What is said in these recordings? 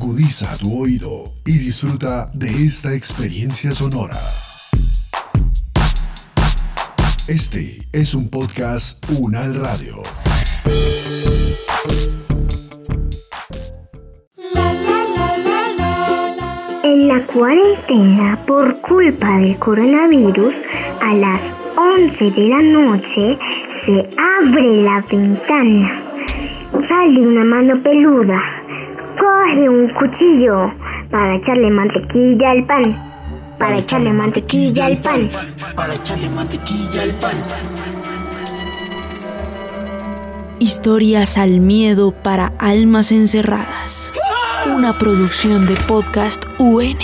Agudiza tu oído y disfruta de esta experiencia sonora. Este es un podcast Unal Radio. En la cuarentena, por culpa del coronavirus, a las 11 de la noche se abre la ventana. Sale una mano peluda. Coge un cuchillo para echarle mantequilla al pan. Para echarle mantequilla al pan. Para echarle mantequilla al pan. Historias al miedo para almas encerradas. Una producción de podcast UN.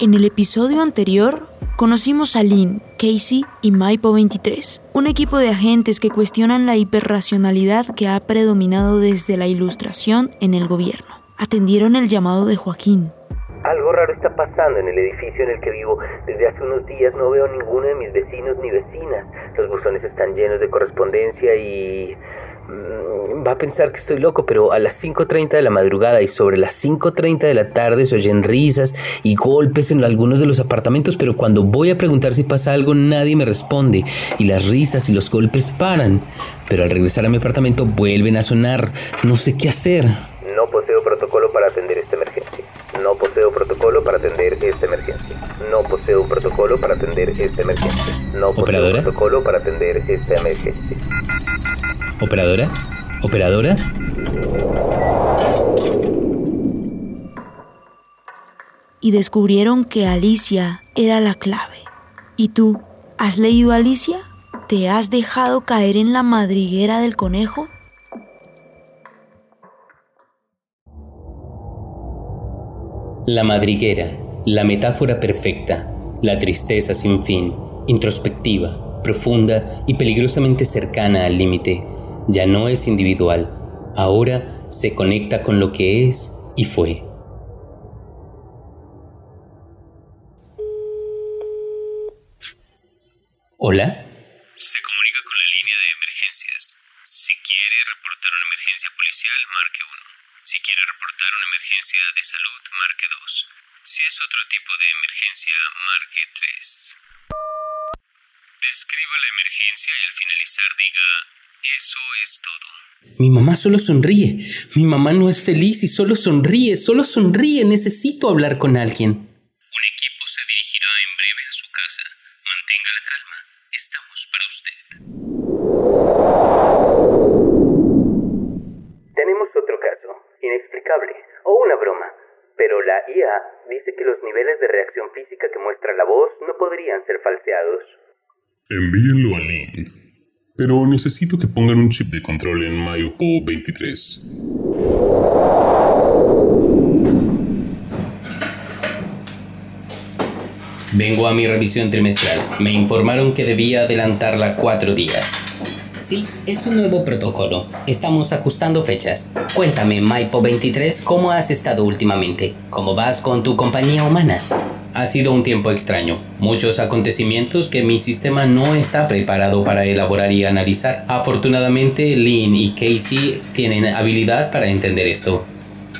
En el episodio anterior conocimos a Lynn, Casey y Maipo 23, un equipo de agentes que cuestionan la hiperracionalidad que ha predominado desde la ilustración en el gobierno. Atendieron el llamado de Joaquín, algo raro está pasando en el edificio en el que vivo. Desde hace unos días no veo a ninguno de mis vecinos ni vecinas. Los buzones están llenos de correspondencia y... Mm, va a pensar que estoy loco, pero a las 5.30 de la madrugada y sobre las 5.30 de la tarde se oyen risas y golpes en algunos de los apartamentos, pero cuando voy a preguntar si pasa algo nadie me responde y las risas y los golpes paran. Pero al regresar a mi apartamento vuelven a sonar. No sé qué hacer. No poseo protocolo para atender esta emergencia. No poseo protocolo para atender esta emergencia. No poseo un protocolo para atender esta emergencia. No poseo ¿Operadora? un protocolo para atender esta emergencia. ¿Operadora? ¿Operadora? y descubrieron que Alicia era la clave. ¿Y tú? ¿Has leído Alicia? ¿Te has dejado caer en la madriguera del conejo? La madriguera, la metáfora perfecta, la tristeza sin fin, introspectiva, profunda y peligrosamente cercana al límite, ya no es individual, ahora se conecta con lo que es y fue. ¿Hola? Si quiere reportar una emergencia de salud, marque 2. Si es otro tipo de emergencia, marque 3. Describa la emergencia y al finalizar diga, eso es todo. Mi mamá solo sonríe. Mi mamá no es feliz y solo sonríe, solo sonríe. Necesito hablar con alguien. Un equipo se dirigirá en breve a su casa. Mantenga la calma. Estamos para usted. Tenemos otro caso, inexplicable, o una broma. Pero la IA dice que los niveles de reacción física que muestra la voz no podrían ser falseados. Envíenlo a Link. Pero necesito que pongan un chip de control en Mayupo 23. Vengo a mi revisión trimestral. Me informaron que debía adelantarla cuatro días. Sí, es un nuevo protocolo. Estamos ajustando fechas. Cuéntame, Maipo 23, ¿cómo has estado últimamente? ¿Cómo vas con tu compañía humana? Ha sido un tiempo extraño, muchos acontecimientos que mi sistema no está preparado para elaborar y analizar. Afortunadamente, Lynn y Casey tienen habilidad para entender esto.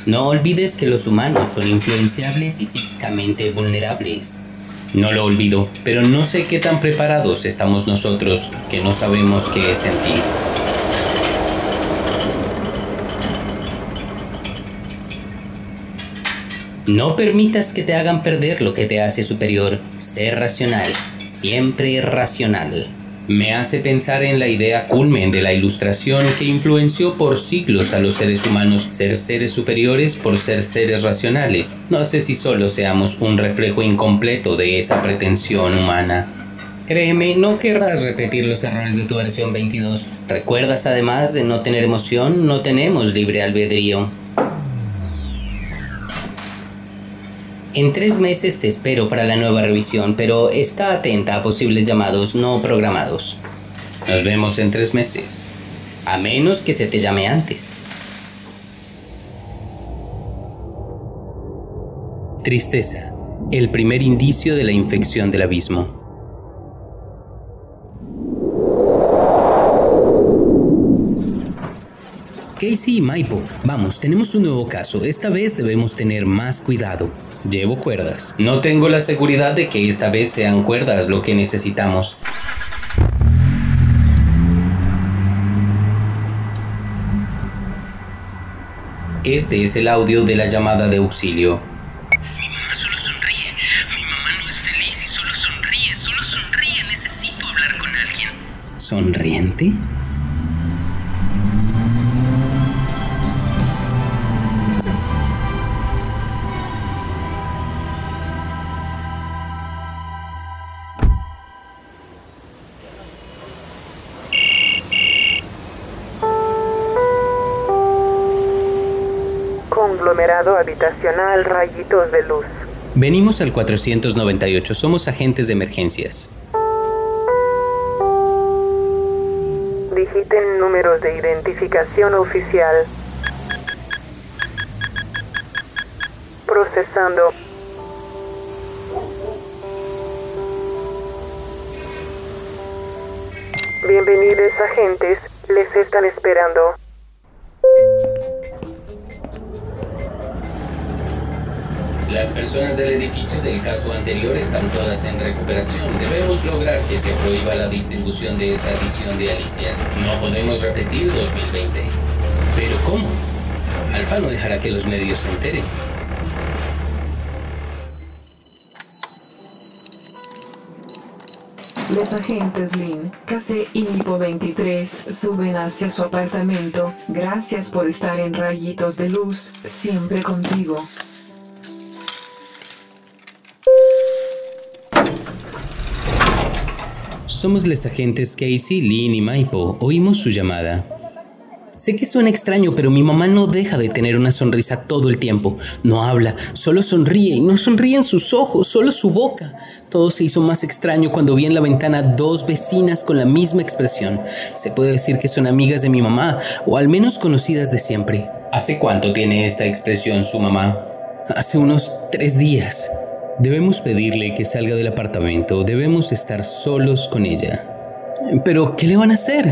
No olvides que los humanos son influenciables y psíquicamente vulnerables. No lo olvido, pero no sé qué tan preparados estamos nosotros que no sabemos qué es sentir. No permitas que te hagan perder lo que te hace superior. Sé racional, siempre racional. Me hace pensar en la idea culmen de la ilustración que influenció por siglos a los seres humanos ser seres superiores por ser seres racionales. No sé si solo seamos un reflejo incompleto de esa pretensión humana. Créeme, no querrás repetir los errores de tu versión 22. ¿Recuerdas además de no tener emoción? No tenemos libre albedrío. En tres meses te espero para la nueva revisión, pero está atenta a posibles llamados no programados. Nos vemos en tres meses. A menos que se te llame antes. Tristeza, el primer indicio de la infección del abismo. Casey y Maipo, vamos, tenemos un nuevo caso. Esta vez debemos tener más cuidado. Llevo cuerdas. No tengo la seguridad de que esta vez sean cuerdas lo que necesitamos. Este es el audio de la llamada de auxilio. Mi mamá solo sonríe. Mi mamá no es feliz y solo sonríe. Solo sonríe. Necesito hablar con alguien. ¿Sonriente? Conglomerado habitacional Rayitos de Luz. Venimos al 498, somos agentes de emergencias. Digiten números de identificación oficial. Procesando. Bienvenidos agentes, les están esperando. Las personas del edificio del caso anterior están todas en recuperación. Debemos lograr que se prohíba la distribución de esa edición de Alicia. No podemos repetir 2020. ¿Pero cómo? Alfa no dejará que los medios se enteren. Los agentes Lin, Case y Nipo 23 suben hacia su apartamento. Gracias por estar en Rayitos de Luz, siempre contigo. Somos los agentes Casey, Lynn y Maipo. Oímos su llamada. Sé que suena extraño, pero mi mamá no deja de tener una sonrisa todo el tiempo. No habla, solo sonríe y no sonríen sus ojos, solo su boca. Todo se hizo más extraño cuando vi en la ventana dos vecinas con la misma expresión. Se puede decir que son amigas de mi mamá, o al menos conocidas de siempre. ¿Hace cuánto tiene esta expresión su mamá? Hace unos tres días. Debemos pedirle que salga del apartamento. Debemos estar solos con ella. Pero, ¿qué le van a hacer?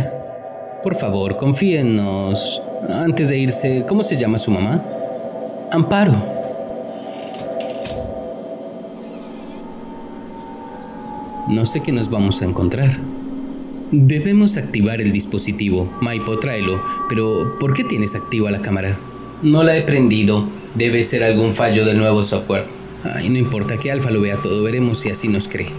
Por favor, confíennos. Antes de irse, ¿cómo se llama su mamá? Amparo. No sé qué nos vamos a encontrar. Debemos activar el dispositivo. Maipo, tráelo. Pero, ¿por qué tienes activa la cámara? No la he prendido. Debe ser algún fallo del nuevo software. Ay, no importa que Alfa lo vea todo, veremos si así nos cree.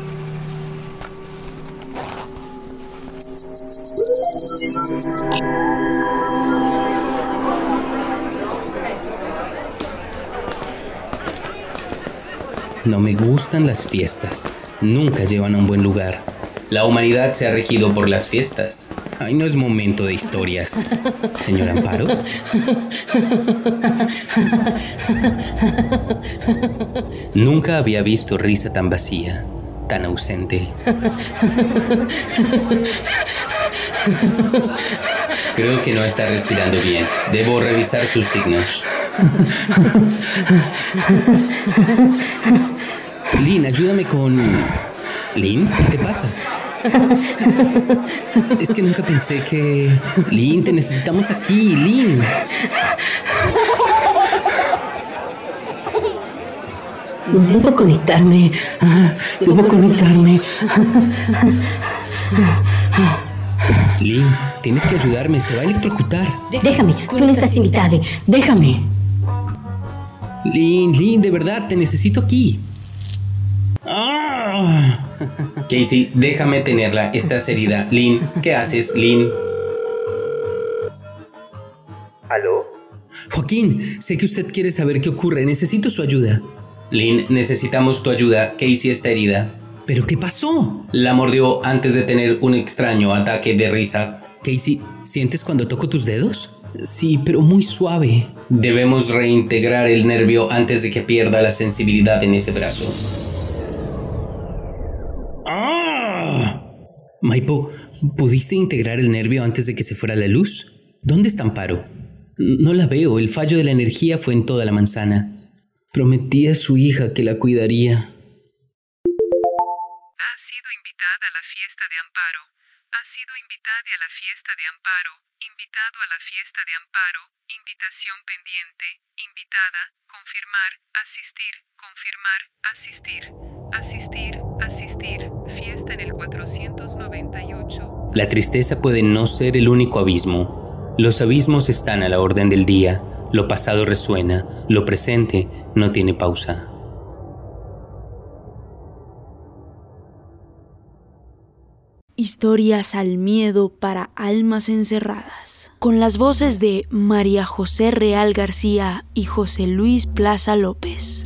No me gustan las fiestas. Nunca llevan a un buen lugar. La humanidad se ha regido por las fiestas. Ay, no es momento de historias. Señor Amparo. Nunca había visto risa tan vacía, tan ausente. Creo que no está respirando bien. Debo revisar sus signos. Lynn, ayúdame con... Lynn, ¿qué te pasa? Es que nunca pensé que... Lynn, te necesitamos aquí, Lynn. Debo conectarme. Ah, Debo conectarme. Lynn, tienes que ayudarme, se va a electrocutar. Déjame, tú no estás invitada. Déjame. Lynn, Lynn, de verdad, te necesito aquí. Ah. Casey, déjame tenerla. Estás herida. Lynn, ¿qué haces, Lynn? ¿Aló? Joaquín, sé que usted quiere saber qué ocurre. Necesito su ayuda. Lynn, necesitamos tu ayuda. Casey está herida. ¿Pero qué pasó? La mordió antes de tener un extraño ataque de risa. Casey, ¿sientes cuando toco tus dedos? Sí, pero muy suave. Debemos reintegrar el nervio antes de que pierda la sensibilidad en ese brazo. Maipo, ¿pudiste integrar el nervio antes de que se fuera la luz? ¿Dónde está Amparo? No la veo, el fallo de la energía fue en toda la manzana. Prometí a su hija que la cuidaría. Ha sido invitada a la fiesta de Amparo. Ha sido invitada a la fiesta de amparo, invitado a la fiesta de amparo, invitación pendiente, invitada, confirmar, asistir, confirmar, asistir, asistir, asistir, fiesta en el 498. La tristeza puede no ser el único abismo. Los abismos están a la orden del día, lo pasado resuena, lo presente no tiene pausa. Historias al miedo para almas encerradas. Con las voces de María José Real García y José Luis Plaza López.